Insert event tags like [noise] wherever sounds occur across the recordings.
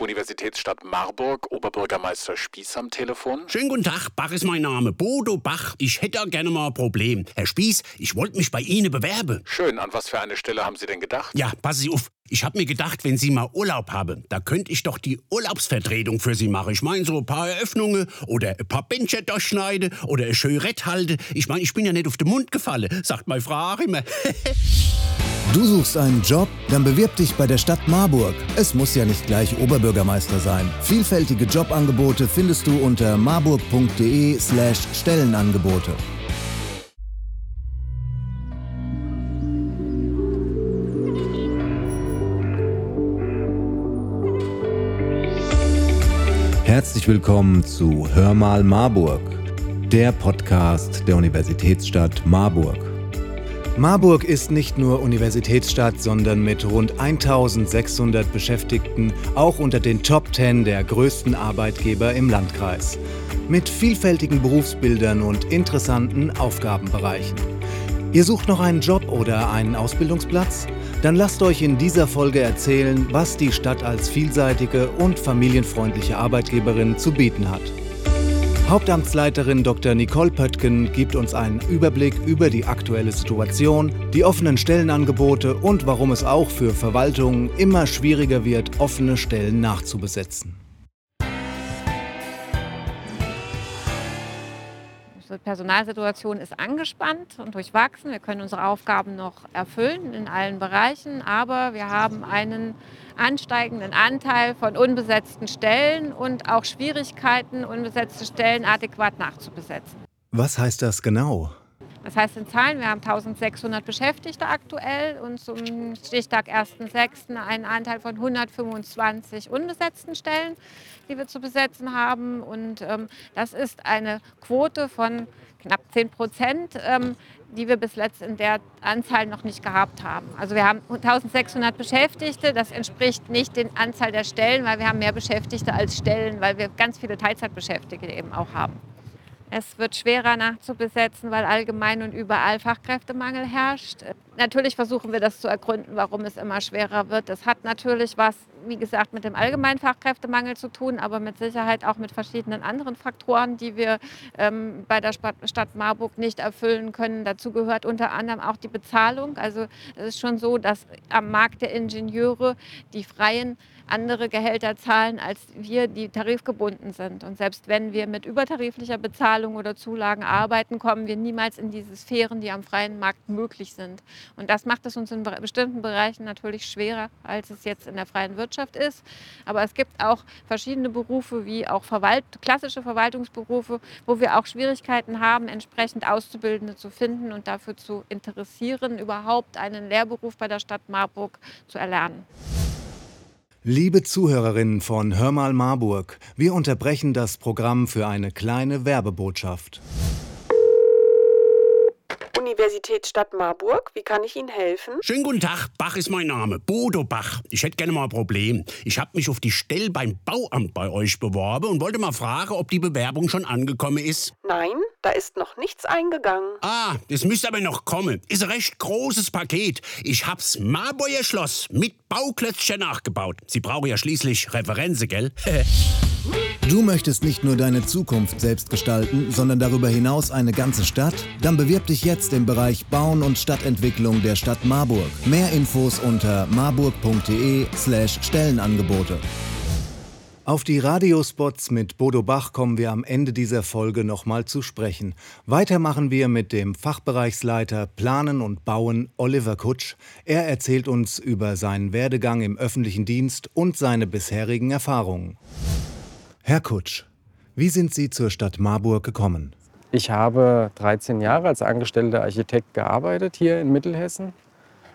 Universitätsstadt Marburg, Oberbürgermeister Spieß am Telefon. Schönen guten Tag, Bach ist mein Name. Bodo Bach. Ich hätte gerne mal ein Problem. Herr Spieß, ich wollte mich bei Ihnen bewerben. Schön, an was für eine Stelle haben Sie denn gedacht? Ja, passen Sie auf. Ich habe mir gedacht, wenn Sie mal Urlaub haben, da könnte ich doch die Urlaubsvertretung für Sie machen. Ich meine, so ein paar Eröffnungen oder ein paar Bänche durchschneiden oder ein Schönrett halten. Ich meine, ich bin ja nicht auf den Mund gefallen, sagt meine Frau auch immer. [laughs] Du suchst einen Job? Dann bewirb dich bei der Stadt Marburg. Es muss ja nicht gleich Oberbürgermeister sein. Vielfältige Jobangebote findest du unter marburg.de/slash Stellenangebote. Herzlich willkommen zu Hör mal Marburg, der Podcast der Universitätsstadt Marburg. Marburg ist nicht nur Universitätsstadt, sondern mit rund 1600 Beschäftigten auch unter den Top 10 der größten Arbeitgeber im Landkreis. Mit vielfältigen Berufsbildern und interessanten Aufgabenbereichen. Ihr sucht noch einen Job oder einen Ausbildungsplatz? Dann lasst euch in dieser Folge erzählen, was die Stadt als vielseitige und familienfreundliche Arbeitgeberin zu bieten hat. Hauptamtsleiterin Dr. Nicole Pöttgen gibt uns einen Überblick über die aktuelle Situation, die offenen Stellenangebote und warum es auch für Verwaltungen immer schwieriger wird, offene Stellen nachzubesetzen. Personalsituation ist angespannt und durchwachsen. Wir können unsere Aufgaben noch erfüllen in allen Bereichen, aber wir haben einen ansteigenden Anteil von unbesetzten Stellen und auch Schwierigkeiten, unbesetzte Stellen adäquat nachzubesetzen. Was heißt das genau? Das heißt in Zahlen, wir haben 1600 Beschäftigte aktuell und zum Stichtag 1.6. einen Anteil von 125 unbesetzten Stellen, die wir zu besetzen haben. Und ähm, das ist eine Quote von knapp 10 Prozent, ähm, die wir bis jetzt in der Anzahl noch nicht gehabt haben. Also wir haben 1600 Beschäftigte, das entspricht nicht der Anzahl der Stellen, weil wir haben mehr Beschäftigte als Stellen, weil wir ganz viele Teilzeitbeschäftigte eben auch haben. Es wird schwerer nachzubesetzen, weil allgemein und überall Fachkräftemangel herrscht. Natürlich versuchen wir das zu ergründen, warum es immer schwerer wird. Das hat natürlich was, wie gesagt, mit dem allgemeinen Fachkräftemangel zu tun, aber mit Sicherheit auch mit verschiedenen anderen Faktoren, die wir ähm, bei der Stadt Marburg nicht erfüllen können. Dazu gehört unter anderem auch die Bezahlung. Also es ist schon so, dass am Markt der Ingenieure die freien andere Gehälter zahlen als wir, die tarifgebunden sind. Und selbst wenn wir mit übertariflicher Bezahlung oder Zulagen arbeiten, kommen wir niemals in diese Sphären, die am freien Markt möglich sind. Und das macht es uns in bestimmten Bereichen natürlich schwerer, als es jetzt in der freien Wirtschaft ist. Aber es gibt auch verschiedene Berufe, wie auch Verwalt klassische Verwaltungsberufe, wo wir auch Schwierigkeiten haben, entsprechend Auszubildende zu finden und dafür zu interessieren, überhaupt einen Lehrberuf bei der Stadt Marburg zu erlernen. Liebe Zuhörerinnen von Hör mal Marburg, wir unterbrechen das Programm für eine kleine Werbebotschaft. Universitätsstadt Marburg. Wie kann ich Ihnen helfen? Schönen guten Tag, Bach ist mein Name, Bodo Bach. Ich hätte gerne mal ein Problem. Ich habe mich auf die Stelle beim Bauamt bei euch beworben und wollte mal fragen, ob die Bewerbung schon angekommen ist. Nein, da ist noch nichts eingegangen. Ah, das müsste aber noch kommen. Ist ein recht großes Paket. Ich hab's Marburger Schloss mit Bauklötzchen nachgebaut. Sie brauchen ja schließlich Referenze, gell? [laughs] Du möchtest nicht nur deine Zukunft selbst gestalten, sondern darüber hinaus eine ganze Stadt? Dann bewirb dich jetzt im Bereich Bauen und Stadtentwicklung der Stadt Marburg. Mehr Infos unter marburg.de/slash Stellenangebote. Auf die Radiospots mit Bodo Bach kommen wir am Ende dieser Folge nochmal zu sprechen. Weiter machen wir mit dem Fachbereichsleiter Planen und Bauen Oliver Kutsch. Er erzählt uns über seinen Werdegang im öffentlichen Dienst und seine bisherigen Erfahrungen. Herr Kutsch, wie sind Sie zur Stadt Marburg gekommen? Ich habe 13 Jahre als angestellter Architekt gearbeitet hier in Mittelhessen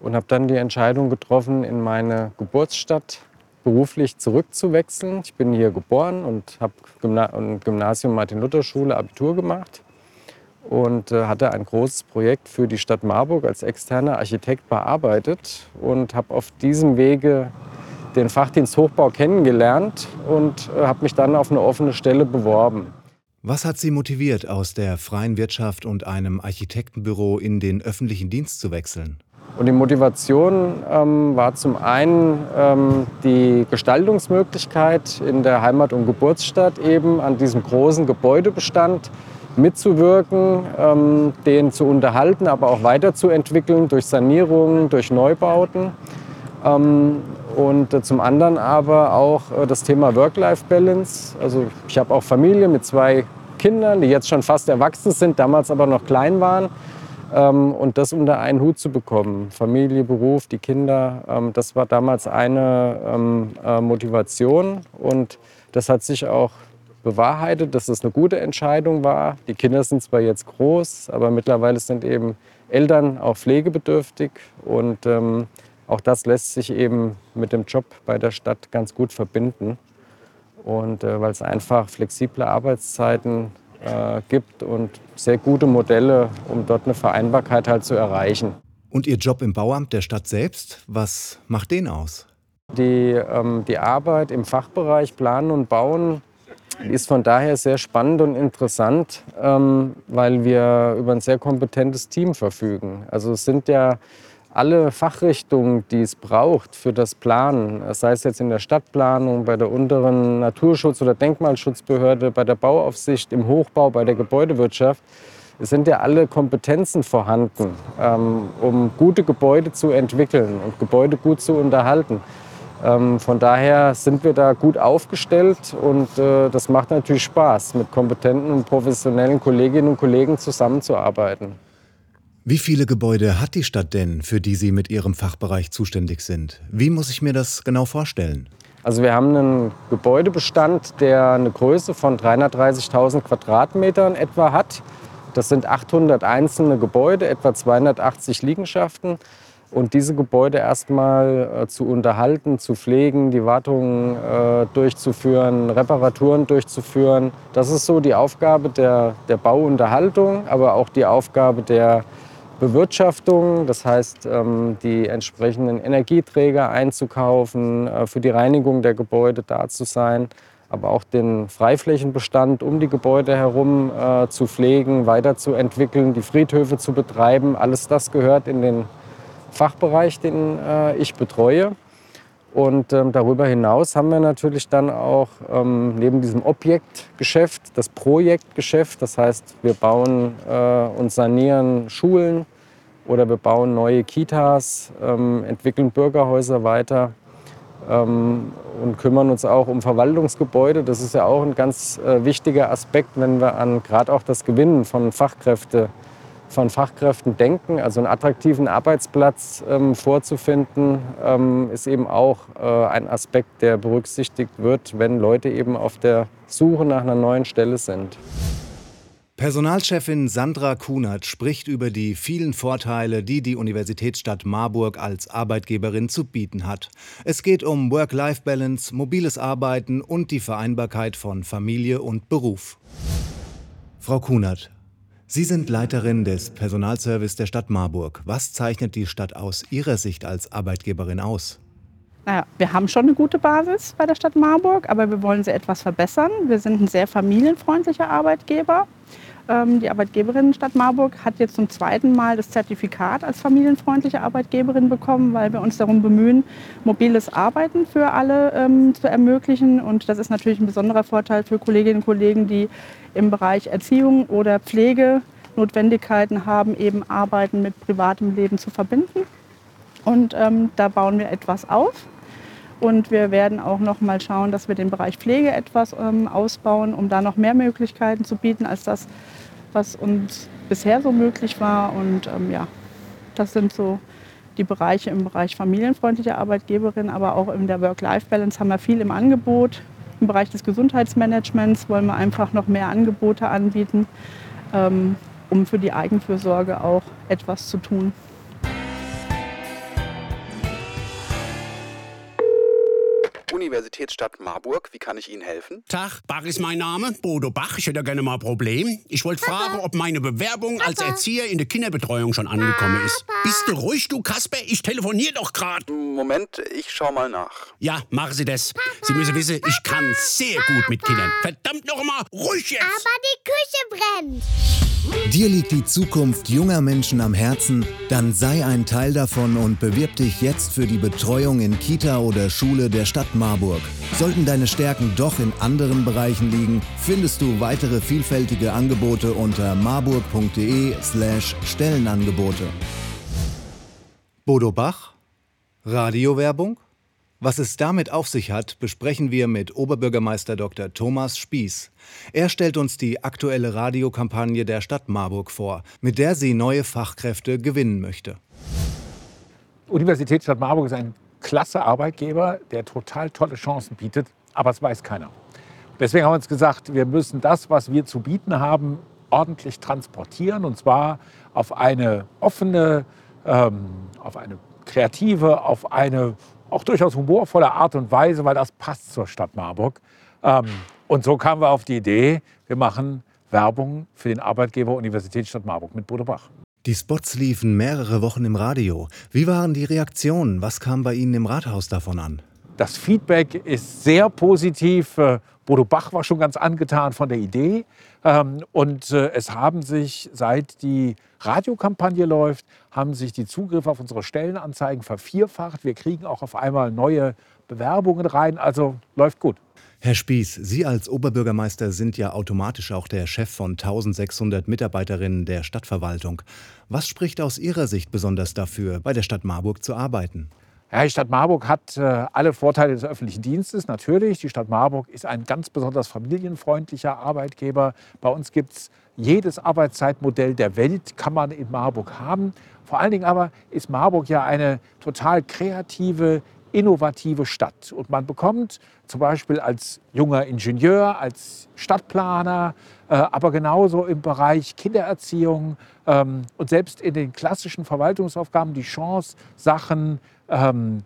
und habe dann die Entscheidung getroffen, in meine Geburtsstadt beruflich zurückzuwechseln. Ich bin hier geboren und habe Gymna Gymnasium Martin-Luther-Schule Abitur gemacht und äh, hatte ein großes Projekt für die Stadt Marburg als externer Architekt bearbeitet und habe auf diesem Wege den Fachdienst Hochbau kennengelernt und äh, habe mich dann auf eine offene Stelle beworben. Was hat Sie motiviert, aus der freien Wirtschaft und einem Architektenbüro in den öffentlichen Dienst zu wechseln? Und die Motivation ähm, war zum einen ähm, die Gestaltungsmöglichkeit in der Heimat- und Geburtsstadt eben an diesem großen Gebäudebestand mitzuwirken, ähm, den zu unterhalten, aber auch weiterzuentwickeln durch Sanierungen, durch Neubauten. Und äh, zum anderen aber auch äh, das Thema Work-Life-Balance. Also ich habe auch Familie mit zwei Kindern, die jetzt schon fast erwachsen sind, damals aber noch klein waren. Ähm, und das unter einen Hut zu bekommen, Familie, Beruf, die Kinder, ähm, das war damals eine ähm, äh, Motivation. Und das hat sich auch bewahrheitet, dass es eine gute Entscheidung war. Die Kinder sind zwar jetzt groß, aber mittlerweile sind eben Eltern auch pflegebedürftig. Und ähm, auch das lässt sich eben mit dem Job bei der Stadt ganz gut verbinden. Und äh, weil es einfach flexible Arbeitszeiten äh, gibt und sehr gute Modelle, um dort eine Vereinbarkeit halt zu erreichen. Und Ihr Job im Bauamt der Stadt selbst, was macht den aus? Die, ähm, die Arbeit im Fachbereich Planen und Bauen ist von daher sehr spannend und interessant, ähm, weil wir über ein sehr kompetentes Team verfügen. Also es sind ja alle Fachrichtungen, die es braucht für das Planen, sei es jetzt in der Stadtplanung, bei der unteren Naturschutz- oder Denkmalschutzbehörde, bei der Bauaufsicht, im Hochbau, bei der Gebäudewirtschaft, es sind ja alle Kompetenzen vorhanden, ähm, um gute Gebäude zu entwickeln und Gebäude gut zu unterhalten. Ähm, von daher sind wir da gut aufgestellt und äh, das macht natürlich Spaß, mit kompetenten und professionellen Kolleginnen und Kollegen zusammenzuarbeiten. Wie viele Gebäude hat die Stadt denn, für die Sie mit Ihrem Fachbereich zuständig sind? Wie muss ich mir das genau vorstellen? Also wir haben einen Gebäudebestand, der eine Größe von 330.000 Quadratmetern etwa hat. Das sind 800 einzelne Gebäude, etwa 280 Liegenschaften. Und diese Gebäude erstmal äh, zu unterhalten, zu pflegen, die Wartungen äh, durchzuführen, Reparaturen durchzuführen. Das ist so die Aufgabe der, der Bauunterhaltung, aber auch die Aufgabe der Bewirtschaftung, das heißt ähm, die entsprechenden Energieträger einzukaufen, äh, für die Reinigung der Gebäude da zu sein, aber auch den Freiflächenbestand um die Gebäude herum äh, zu pflegen, weiterzuentwickeln, die Friedhöfe zu betreiben. Alles das gehört in den Fachbereich, den äh, ich betreue. Und ähm, darüber hinaus haben wir natürlich dann auch ähm, neben diesem Objektgeschäft das Projektgeschäft. Das heißt, wir bauen äh, und sanieren Schulen oder wir bauen neue Kitas, ähm, entwickeln Bürgerhäuser weiter ähm, und kümmern uns auch um Verwaltungsgebäude. Das ist ja auch ein ganz äh, wichtiger Aspekt, wenn wir an gerade auch das Gewinnen von Fachkräften von Fachkräften denken. Also einen attraktiven Arbeitsplatz ähm, vorzufinden, ähm, ist eben auch äh, ein Aspekt, der berücksichtigt wird, wenn Leute eben auf der Suche nach einer neuen Stelle sind. Personalchefin Sandra Kunert spricht über die vielen Vorteile, die die Universitätsstadt Marburg als Arbeitgeberin zu bieten hat. Es geht um Work-Life-Balance, mobiles Arbeiten und die Vereinbarkeit von Familie und Beruf. Frau Kunert, Sie sind Leiterin des Personalservice der Stadt Marburg. Was zeichnet die Stadt aus Ihrer Sicht als Arbeitgeberin aus? Naja, wir haben schon eine gute Basis bei der Stadt Marburg, aber wir wollen sie etwas verbessern. Wir sind ein sehr familienfreundlicher Arbeitgeber. Ähm, die Arbeitgeberin Stadt Marburg hat jetzt zum zweiten Mal das Zertifikat als familienfreundliche Arbeitgeberin bekommen, weil wir uns darum bemühen, mobiles Arbeiten für alle ähm, zu ermöglichen. Und das ist natürlich ein besonderer Vorteil für Kolleginnen und Kollegen, die im Bereich Erziehung oder Pflege Notwendigkeiten haben, eben Arbeiten mit privatem Leben zu verbinden. Und ähm, da bauen wir etwas auf. Und wir werden auch noch mal schauen, dass wir den Bereich Pflege etwas ähm, ausbauen, um da noch mehr Möglichkeiten zu bieten als das, was uns bisher so möglich war. Und ähm, ja, das sind so die Bereiche im Bereich familienfreundliche Arbeitgeberin, aber auch in der Work-Life-Balance haben wir viel im Angebot. Im Bereich des Gesundheitsmanagements wollen wir einfach noch mehr Angebote anbieten, ähm, um für die Eigenfürsorge auch etwas zu tun. Universitätsstadt Marburg. Wie kann ich Ihnen helfen? Tag, Bach ist mein Name, Bodo Bach. Ich hätte gerne mal ein Problem. Ich wollte fragen, ob meine Bewerbung Papa. als Erzieher in der Kinderbetreuung schon angekommen ist. Papa. Bist du ruhig, du Kasper? Ich telefoniere doch gerade. Moment, ich schau mal nach. Ja, machen Sie das. Papa. Sie müssen wissen, ich kann sehr gut mit Kindern. Verdammt noch mal, ruhig jetzt! Aber die Küche brennt. Dir liegt die Zukunft junger Menschen am Herzen? Dann sei ein Teil davon und bewirb dich jetzt für die Betreuung in Kita oder Schule der Stadt Marburg. Sollten deine Stärken doch in anderen Bereichen liegen, findest du weitere vielfältige Angebote unter marburg.de/slash Stellenangebote. Bodo Bach? Radiowerbung? Was es damit auf sich hat, besprechen wir mit Oberbürgermeister Dr. Thomas Spieß. Er stellt uns die aktuelle Radiokampagne der Stadt Marburg vor, mit der sie neue Fachkräfte gewinnen möchte. Universitätsstadt Marburg ist ein klasse Arbeitgeber, der total tolle Chancen bietet, aber es weiß keiner. Deswegen haben wir uns gesagt, wir müssen das, was wir zu bieten haben, ordentlich transportieren und zwar auf eine offene, ähm, auf eine kreative, auf eine auch durchaus humorvolle Art und Weise, weil das passt zur Stadt Marburg. Ähm, und so kamen wir auf die Idee, wir machen Werbung für den Arbeitgeber Universitätsstadt Marburg mit Bodo Bach. Die Spots liefen mehrere Wochen im Radio. Wie waren die Reaktionen? Was kam bei Ihnen im Rathaus davon an? Das Feedback ist sehr positiv. Äh, Bodo Bach war schon ganz angetan von der Idee. Ähm, und äh, es haben sich, seit die Radiokampagne läuft, haben sich die Zugriffe auf unsere Stellenanzeigen vervierfacht. Wir kriegen auch auf einmal neue Bewerbungen rein. Also läuft gut. Herr Spieß, Sie als Oberbürgermeister sind ja automatisch auch der Chef von 1600 Mitarbeiterinnen der Stadtverwaltung. Was spricht aus Ihrer Sicht besonders dafür, bei der Stadt Marburg zu arbeiten? Ja, die Stadt Marburg hat äh, alle Vorteile des öffentlichen Dienstes. Natürlich, die Stadt Marburg ist ein ganz besonders familienfreundlicher Arbeitgeber. Bei uns gibt es jedes Arbeitszeitmodell der Welt, kann man in Marburg haben. Vor allen Dingen aber ist Marburg ja eine total kreative, innovative Stadt. Und man bekommt zum Beispiel als junger Ingenieur, als Stadtplaner, äh, aber genauso im Bereich Kindererziehung ähm, und selbst in den klassischen Verwaltungsaufgaben die Chance, Sachen ähm,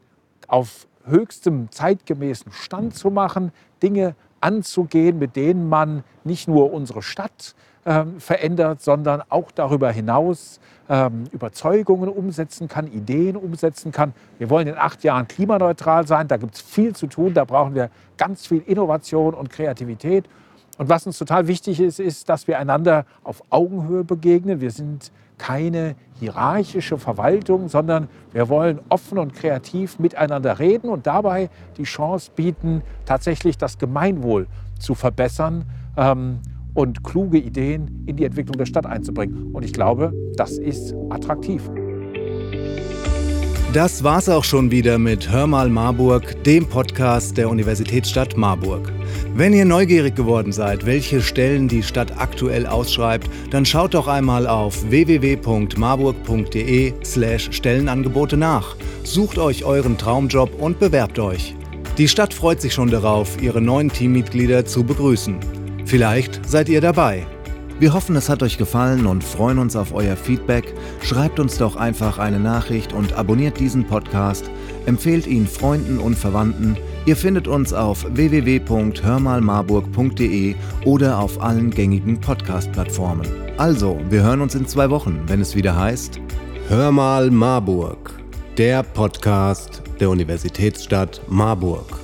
auf höchstem zeitgemäßen Stand zu machen, Dinge anzugehen, mit denen man nicht nur unsere Stadt ähm, verändert, sondern auch darüber hinaus ähm, Überzeugungen umsetzen kann, Ideen umsetzen kann. Wir wollen in acht Jahren klimaneutral sein, da gibt es viel zu tun, da brauchen wir ganz viel Innovation und Kreativität. Und was uns total wichtig ist, ist, dass wir einander auf Augenhöhe begegnen. Wir sind keine hierarchische Verwaltung, sondern wir wollen offen und kreativ miteinander reden und dabei die Chance bieten, tatsächlich das Gemeinwohl zu verbessern ähm, und kluge Ideen in die Entwicklung der Stadt einzubringen. Und ich glaube, das ist attraktiv. Das war's auch schon wieder mit Hör mal Marburg, dem Podcast der Universitätsstadt Marburg. Wenn ihr neugierig geworden seid, welche Stellen die Stadt aktuell ausschreibt, dann schaut doch einmal auf www.marburg.de/slash Stellenangebote nach. Sucht euch euren Traumjob und bewerbt euch. Die Stadt freut sich schon darauf, ihre neuen Teammitglieder zu begrüßen. Vielleicht seid ihr dabei. Wir hoffen, es hat euch gefallen und freuen uns auf euer Feedback. Schreibt uns doch einfach eine Nachricht und abonniert diesen Podcast. Empfehlt ihn Freunden und Verwandten. Ihr findet uns auf www.hörmalmarburg.de oder auf allen gängigen Podcast-Plattformen. Also, wir hören uns in zwei Wochen, wenn es wieder heißt Hör mal Marburg, der Podcast der Universitätsstadt Marburg.